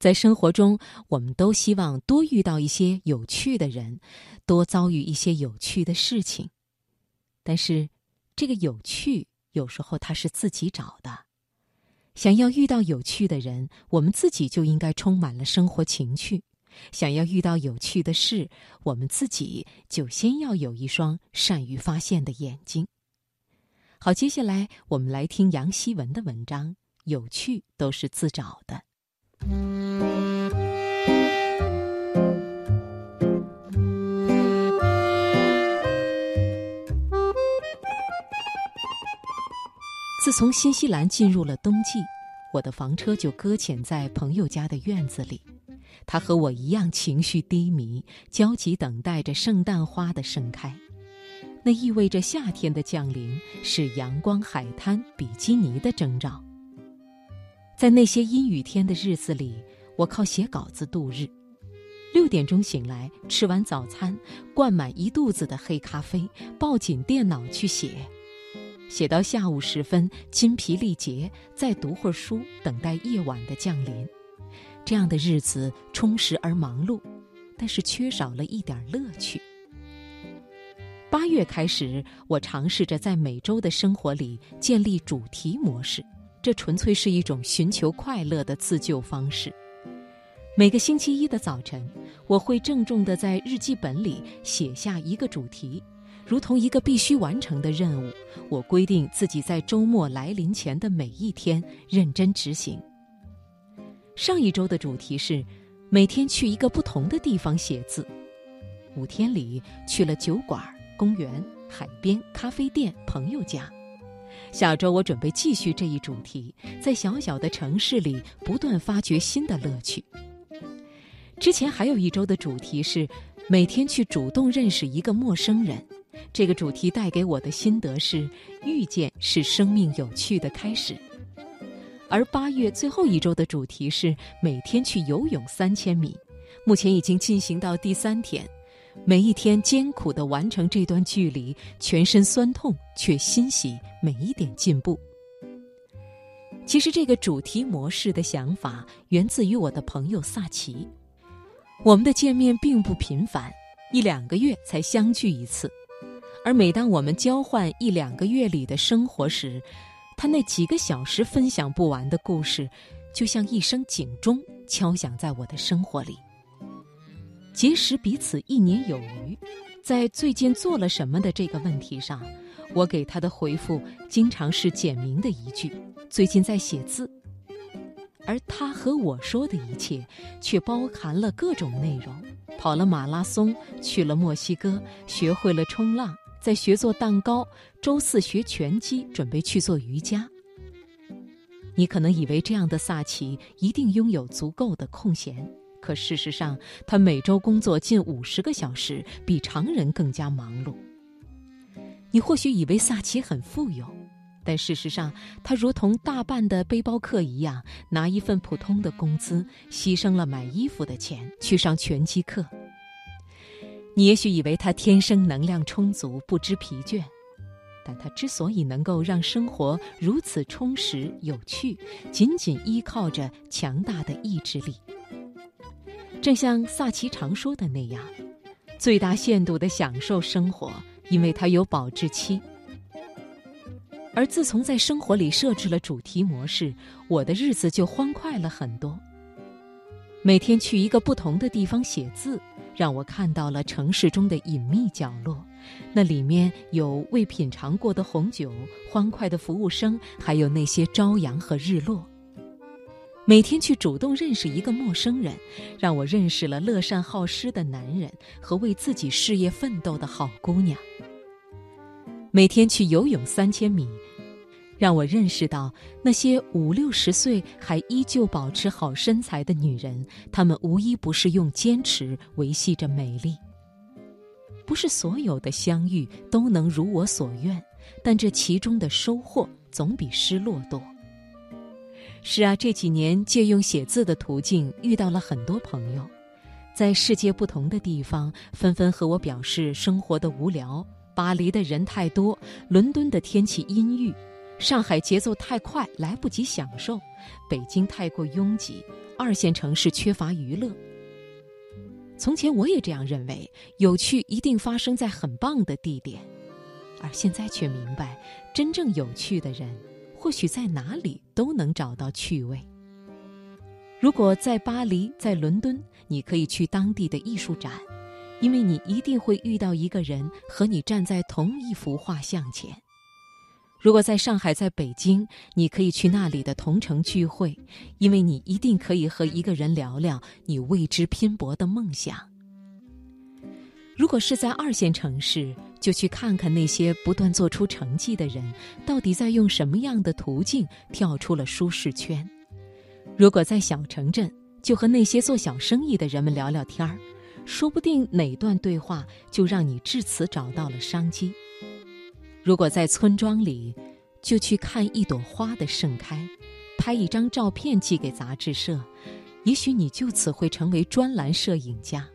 在生活中，我们都希望多遇到一些有趣的人，多遭遇一些有趣的事情。但是，这个有趣有时候它是自己找的。想要遇到有趣的人，我们自己就应该充满了生活情趣；想要遇到有趣的事，我们自己就先要有一双善于发现的眼睛。好，接下来我们来听杨希文的文章：有趣都是自找的。自从新西兰进入了冬季，我的房车就搁浅在朋友家的院子里。他和我一样情绪低迷，焦急等待着圣诞花的盛开。那意味着夏天的降临，是阳光、海滩、比基尼的征兆。在那些阴雨天的日子里，我靠写稿子度日。六点钟醒来，吃完早餐，灌满一肚子的黑咖啡，抱紧电脑去写。写到下午时分，筋疲力竭，再读会儿书，等待夜晚的降临。这样的日子充实而忙碌，但是缺少了一点乐趣。八月开始，我尝试着在每周的生活里建立主题模式，这纯粹是一种寻求快乐的自救方式。每个星期一的早晨，我会郑重地在日记本里写下一个主题。如同一个必须完成的任务，我规定自己在周末来临前的每一天认真执行。上一周的主题是每天去一个不同的地方写字，五天里去了酒馆、公园、海边、咖啡店、朋友家。下周我准备继续这一主题，在小小的城市里不断发掘新的乐趣。之前还有一周的主题是每天去主动认识一个陌生人。这个主题带给我的心得是：遇见是生命有趣的开始。而八月最后一周的主题是每天去游泳三千米，目前已经进行到第三天，每一天艰苦地完成这段距离，全身酸痛却欣喜每一点进步。其实这个主题模式的想法源自于我的朋友萨奇，我们的见面并不频繁，一两个月才相聚一次。而每当我们交换一两个月里的生活时，他那几个小时分享不完的故事，就像一声警钟敲响在我的生活里。结识彼此一年有余，在最近做了什么的这个问题上，我给他的回复经常是简明的一句：“最近在写字。”而他和我说的一切，却包含了各种内容：跑了马拉松，去了墨西哥，学会了冲浪。在学做蛋糕，周四学拳击，准备去做瑜伽。你可能以为这样的萨奇一定拥有足够的空闲，可事实上，他每周工作近五十个小时，比常人更加忙碌。你或许以为萨奇很富有，但事实上，他如同大半的背包客一样，拿一份普通的工资，牺牲了买衣服的钱，去上拳击课。你也许以为他天生能量充足，不知疲倦，但他之所以能够让生活如此充实有趣，仅仅依靠着强大的意志力。正像萨奇常说的那样，最大限度的享受生活，因为它有保质期。而自从在生活里设置了主题模式，我的日子就欢快了很多。每天去一个不同的地方写字。让我看到了城市中的隐秘角落，那里面有未品尝过的红酒、欢快的服务生，还有那些朝阳和日落。每天去主动认识一个陌生人，让我认识了乐善好施的男人和为自己事业奋斗的好姑娘。每天去游泳三千米。让我认识到，那些五六十岁还依旧保持好身材的女人，她们无一不是用坚持维系着美丽。不是所有的相遇都能如我所愿，但这其中的收获总比失落多。是啊，这几年借用写字的途径遇到了很多朋友，在世界不同的地方，纷纷和我表示生活的无聊，巴黎的人太多，伦敦的天气阴郁。上海节奏太快，来不及享受；北京太过拥挤，二线城市缺乏娱乐。从前我也这样认为，有趣一定发生在很棒的地点，而现在却明白，真正有趣的人，或许在哪里都能找到趣味。如果在巴黎、在伦敦，你可以去当地的艺术展，因为你一定会遇到一个人和你站在同一幅画像前。如果在上海、在北京，你可以去那里的同城聚会，因为你一定可以和一个人聊聊你为之拼搏的梦想。如果是在二线城市，就去看看那些不断做出成绩的人，到底在用什么样的途径跳出了舒适圈。如果在小城镇，就和那些做小生意的人们聊聊天儿，说不定哪段对话就让你至此找到了商机。如果在村庄里，就去看一朵花的盛开，拍一张照片寄给杂志社，也许你就此会成为专栏摄影家。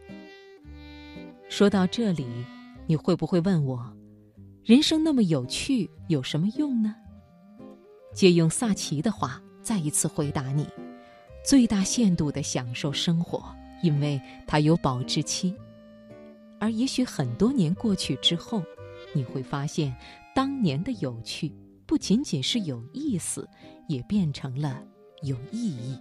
说到这里，你会不会问我，人生那么有趣，有什么用呢？借用萨奇的话，再一次回答你。最大限度的享受生活，因为它有保质期。而也许很多年过去之后，你会发现，当年的有趣不仅仅是有意思，也变成了有意义。